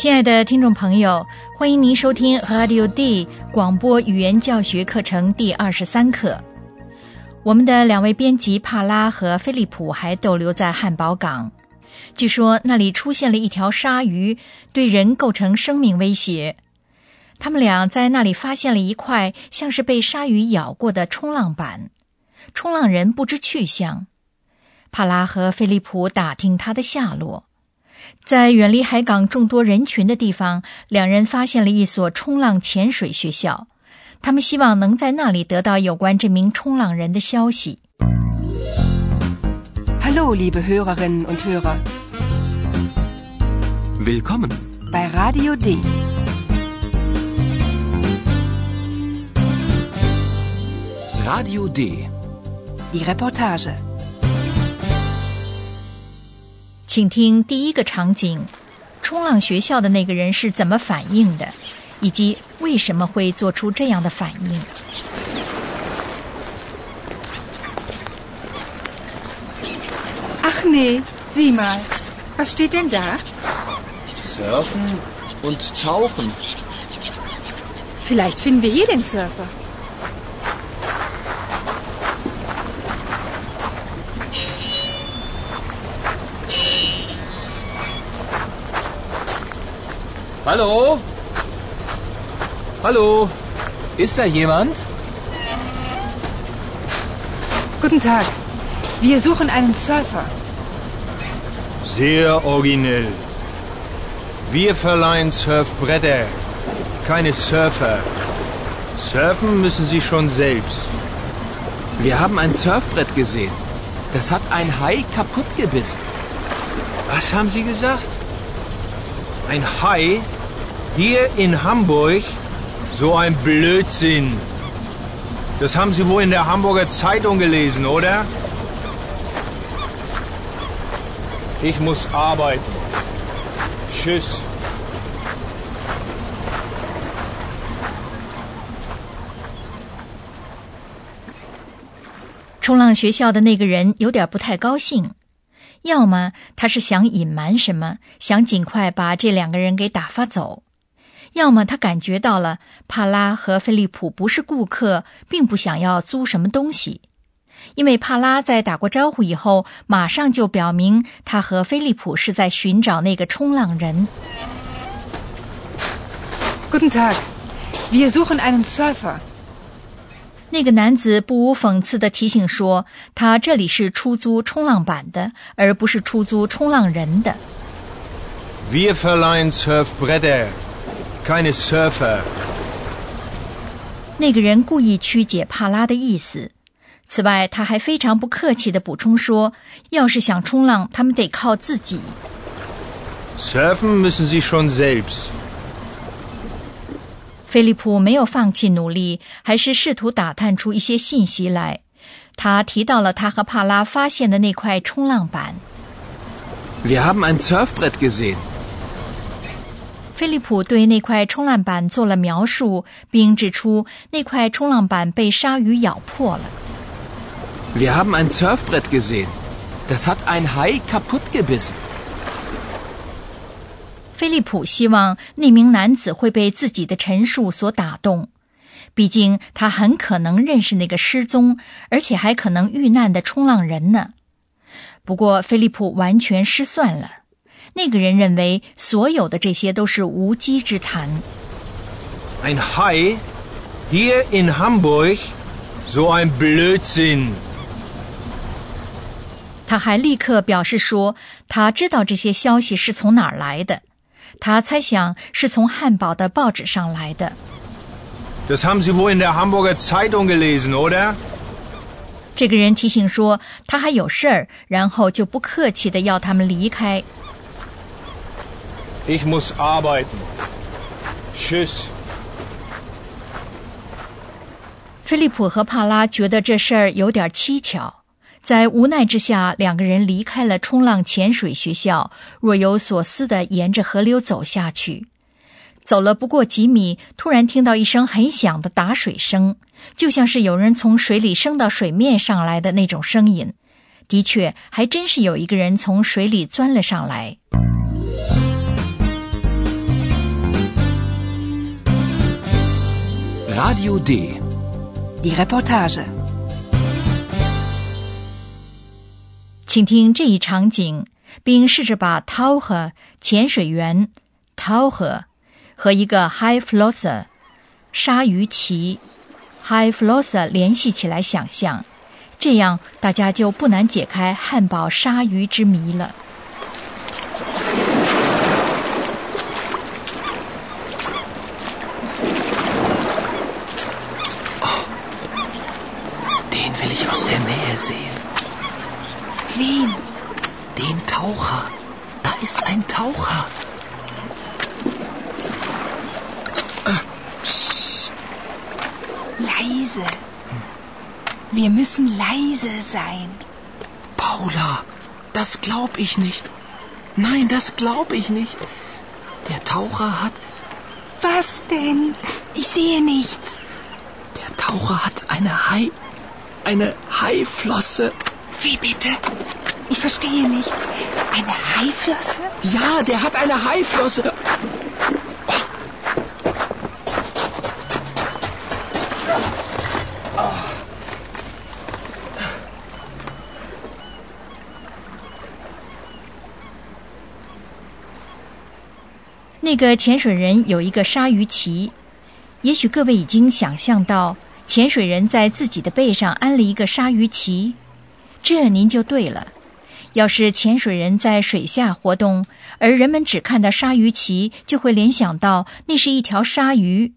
亲爱的听众朋友，欢迎您收听 Radio D 广播语言教学课程第二十三课。我们的两位编辑帕拉和菲利普还逗留在汉堡港，据说那里出现了一条鲨鱼，对人构成生命威胁。他们俩在那里发现了一块像是被鲨鱼咬过的冲浪板，冲浪人不知去向。帕拉和菲利普打听他的下落。在远离海港众多人群的地方，两人发现了一所冲浪潜水学校。他们希望能在那里得到有关这名冲浪人的消息。Hallo, liebe Hörerinnen und Hörer. Willkommen bei Radio D. Radio D. Die Reportage. 请听第一个场景：冲浪学校的那个人是怎么反应的，以及为什么会做出这样的反应。Ach nee, sieh mal. Was steht denn da? Surfen und Tauchen. Vielleicht finden wir hier den Surfer. Hallo? Hallo? Ist da jemand? Guten Tag. Wir suchen einen Surfer. Sehr originell. Wir verleihen Surfbretter, keine Surfer. Surfen müssen Sie schon selbst. Wir haben ein Surfbrett gesehen. Das hat ein Hai kaputt gebissen. Was haben Sie gesagt? Ein Hai? Hier in Hamburg? So ein Blödsinn. Das haben Sie wohl in der Hamburger Zeitung gelesen, oder? Ich muss arbeiten. Tschüss. 冲浪学校的那个人有点不太高兴，要么他是想隐瞒什么，想尽快把这两个人给打发走；要么他感觉到了帕拉和菲利普不是顾客，并不想要租什么东西。因为帕拉在打过招呼以后，马上就表明他和菲利普是在寻找那个冲浪人。Guten Tag. Wir suchen einen Surfer. 那个男子不无讽刺地提醒说：“他这里是出租冲浪板的，而不是出租冲浪人的。Wir verleihen Surfbretter, keine Surfer. ”那个人故意曲解帕拉的意思。此外，他还非常不客气的补充说：“要是想冲浪，他们得靠自己。Surfen müssen Sie schon selbst. ”菲利普没有放弃努力，还是试图打探出一些信息来。他提到了他和帕拉发现的那块冲浪板。Wir haben ein Surfbrett gesehen. 菲利普对那块冲浪板做了描述，并指出那块冲浪板被鲨鱼咬破了。Wir haben ein Surfbrett gesehen. Das hat ein Hai kaputt gebissen. 菲利普希望那名男子会被自己的陈述所打动，毕竟他很可能认识那个失踪而且还可能遇难的冲浪人呢。不过，菲利普完全失算了。那个人认为所有的这些都是无稽之谈。Ein Hai? Hier in Hamburg? So ein Blödsinn. 他还立刻表示说，他知道这些消息是从哪儿来的。他猜想是从汉堡的报纸上来的。Das haben Sie wohl in der Hamburger Zeitung gelesen, oder? 这个人提醒说他还有事儿，然后就不客气的要他们离开。Ich muss arbeiten. Tschüss. 菲利普和帕拉觉得这事儿有点蹊跷，在无奈之下，两个人离开了冲浪潜水学校，若有所思地沿着河流走下去。走了不过几米，突然听到一声很响的打水声，就像是有人从水里升到水面上来的那种声音。的确，还真是有一个人从水里钻了上来。Radio D. Die Reportage. 请听这一场景，并试着把 Taucher 潜水员 Taucher 和一个 High Flosser 鲨鱼鳍 High Flosser 联系起来想象，这样大家就不难解开汉堡鲨鱼之谜了。Aus der Nähe sehen. Wen? Den Taucher. Da ist ein Taucher. Leise. Wir müssen leise sein. Paula, das glaub ich nicht. Nein, das glaub ich nicht. Der Taucher hat. Was denn? Ich sehe nichts. Der Taucher hat eine Hai. Eine Haiflosse. Wie bitte? Ich verstehe nichts. Eine Haiflosse? Ja, der hat eine Haiflosse. 那个潜水人有一个鲨鱼鳍，也许各位已经想象到，潜水人在自己的背上安了一个鲨鱼鳍，这您就对了。要是潜水人在水下活动，而人们只看到鲨鱼鳍，就会联想到那是一条鲨鱼。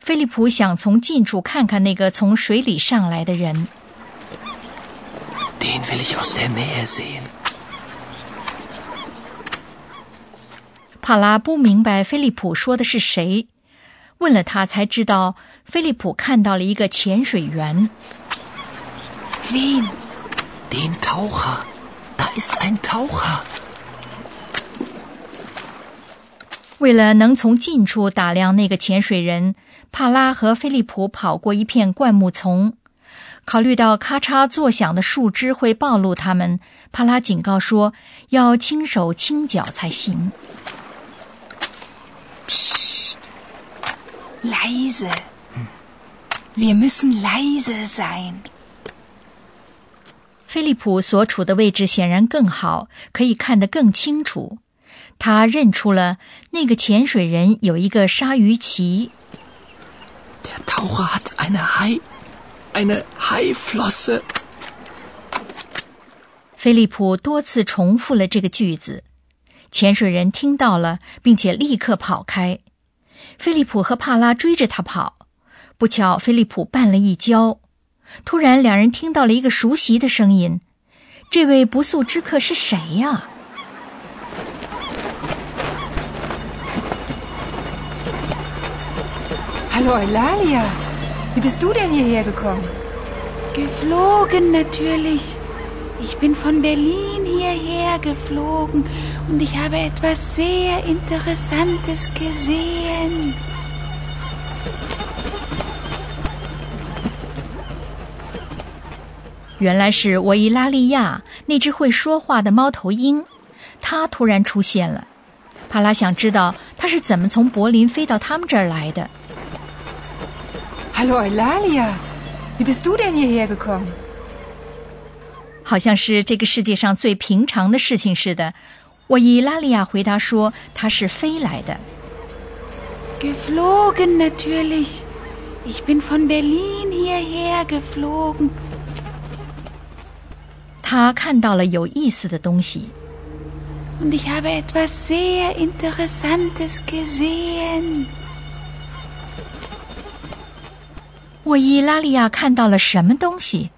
菲利普想从近处看看那个从水里上来的人。Den will ich aus der Nähe sehen. 帕拉不明白菲利普说的是谁，问了他才知道，菲利普看到了一个潜水员。Wen? Den Taucher. Da ist ein Taucher. 为了能从近处打量那个潜水人，帕拉和菲利普跑过一片灌木丛。考虑到咔嚓作响的树枝会暴露他们，帕拉警告说要轻手轻脚才行。Leise. Wir müssen leise sein. 菲利普所处的位置显然更好，可以看得更清楚。他认出了那个潜水人有一个鲨鱼鳍。Der Taucher hat eine Hai. Eine Haiflosse. 菲利普多次重复了这个句子，潜水人听到了，并且立刻跑开。菲利普和帕拉追着他跑，不巧菲利普绊了一跤。突然，两人听到了一个熟悉的声音：“这位不速之客是谁呀、Hallo Eulalia, wie bist du denn hierher gekommen? Geflogen natürlich. Ich bin von Berlin hierher geflogen und ich habe etwas sehr Interessantes gesehen. 原来是维伊拉利亚那只会说话的猫头鹰，它突然出现了。帕拉想知道它是怎么从柏林飞到他们这儿来的。Hallo Eulalia, wie bist du denn hierher gekommen? 好像是这个世界上最平常的事情似的。我伊拉利亚回答说：“他是飞来的。Geflogen natürlich. Ich bin von Berlin hierher geflogen. 他看到了有意思的东西。Und ich habe etwas sehr Interessantes gesehen. 我伊拉利亚看到了什么东西？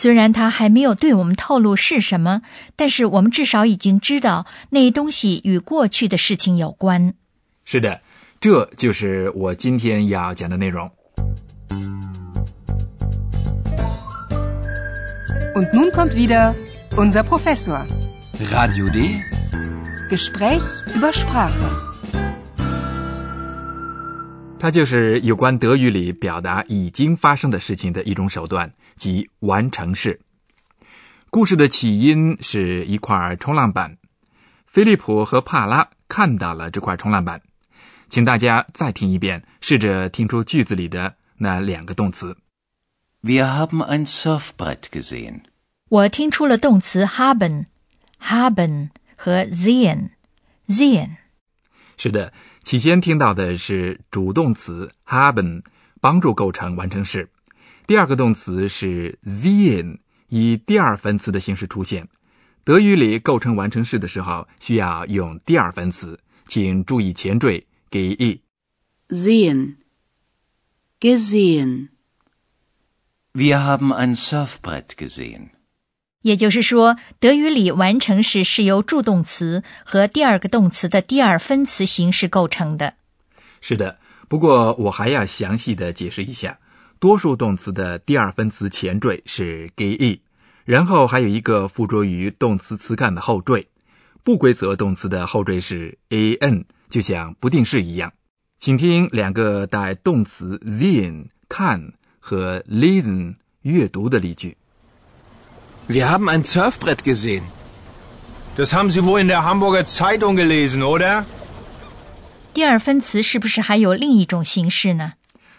虽然他还没有对我们透露是什么，但是我们至少已经知道那东西与过去的事情有关。是的，这就是我今天要讲的内容。Und nun kommt wieder unser Professor. Radio D. Gespräch über Sprache. 它就是有关德语里表达已经发生的事情的一种手段，即完成式。故事的起因是一块冲浪板，菲利普和帕拉看到了这块冲浪板。请大家再听一遍，试着听出句子里的那两个动词。Wir haben ein Surfbrett gesehen. 我听出了动词 haben、haben 和 sehen、sehen。是的，起先听到的是主动词 haben 帮助构成完成式，第二个动词是 sehen 以第二分词的形式出现。德语里构成完成式的时候需要用第二分词，请注意前缀 ge。Sehen. Gesehen. Wir haben ein Surfbrett gesehen. 也就是说，德语里完成式是由助动词和第二个动词的第二分词形式构成的。是的，不过我还要详细的解释一下，多数动词的第二分词前缀是 ge，然后还有一个附着于动词词干的后缀。不规则动词的后缀是 an，就像不定式一样。请听两个带动词 sehen 看和 lesen 阅读的例句。Wir haben ein Surfbrett gesehen. Das haben Sie wohl in der Hamburger Zeitung gelesen, oder? 第二分词是不是还有另一种形式呢？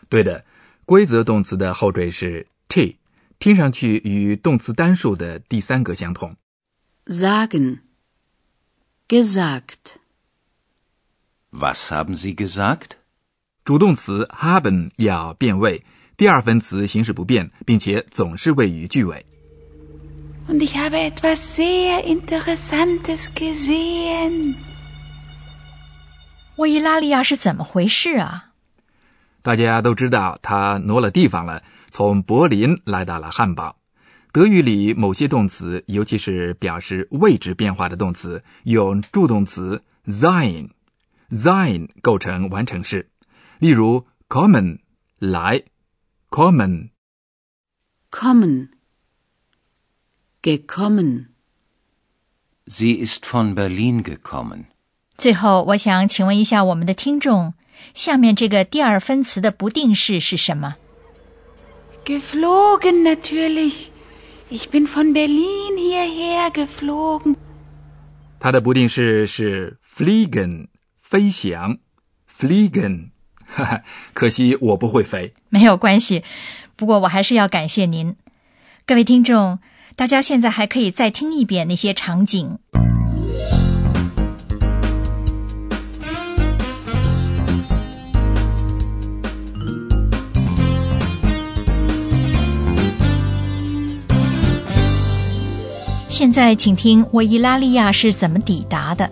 对的，规则动词的后缀是 t，听上去与动词单数的第三格相同。Sagen. Gesagt. Was haben Sie gesagt? 主动词 haben 要变位，第二分词形式不变，并且总是位于句尾。Und ich habe etwas sehr Interessantes gesehen. 沃伊拉利亚是怎么回事啊？大家都知道他挪了地方了，从柏林来到了汉堡。德语里某些动词，尤其是表示位置变化的动词，用助动词 sein，sein 构成完成式。例如，kommen 来，kommen Kommen. Gekommen. Sie ist von Berlin gekommen. 最后，我想请问一下我们的听众，下面这个第二分词的不定式是什么？Geflogen natürlich. Ich bin von Berlin hierher geflogen. 它的不定式是 fliegen，飞翔，fliegen。哈哈，可惜我不会飞。没有关系，不过我还是要感谢您，各位听众，大家现在还可以再听一遍那些场景。现在，请听维伊拉利亚是怎么抵达的。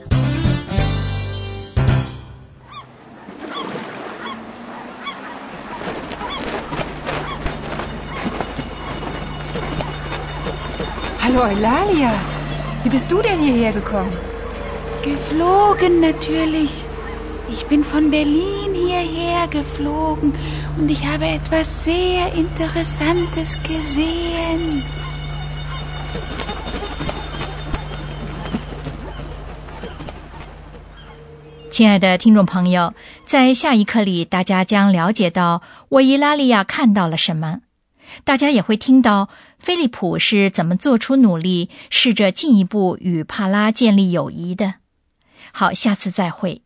Hallo Eulalia. Wie bist du denn hierher gekommen? Geflogen natürlich. Ich bin von Berlin hierher geflogen und ich habe etwas sehr Interessantes gesehen. 亲爱的听众朋友，在下一课里，大家将了解到沃伊拉利亚看到了什么，大家也会听到 菲利普是怎么做出努力，试着进一步与帕拉建立友谊的。好，下次再会。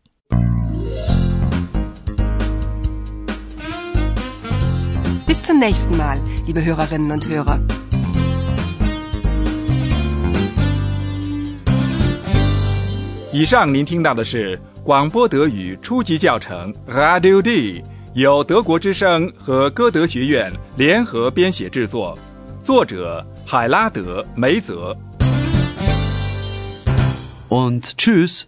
Bis zum nächsten Mal, liebe Hörerinnen und Hörer. 以上您听到的是广播德语初级教程 Radio D，由德国之声和歌德学院联合编写制作，作者海拉德·梅泽。Und tschüss.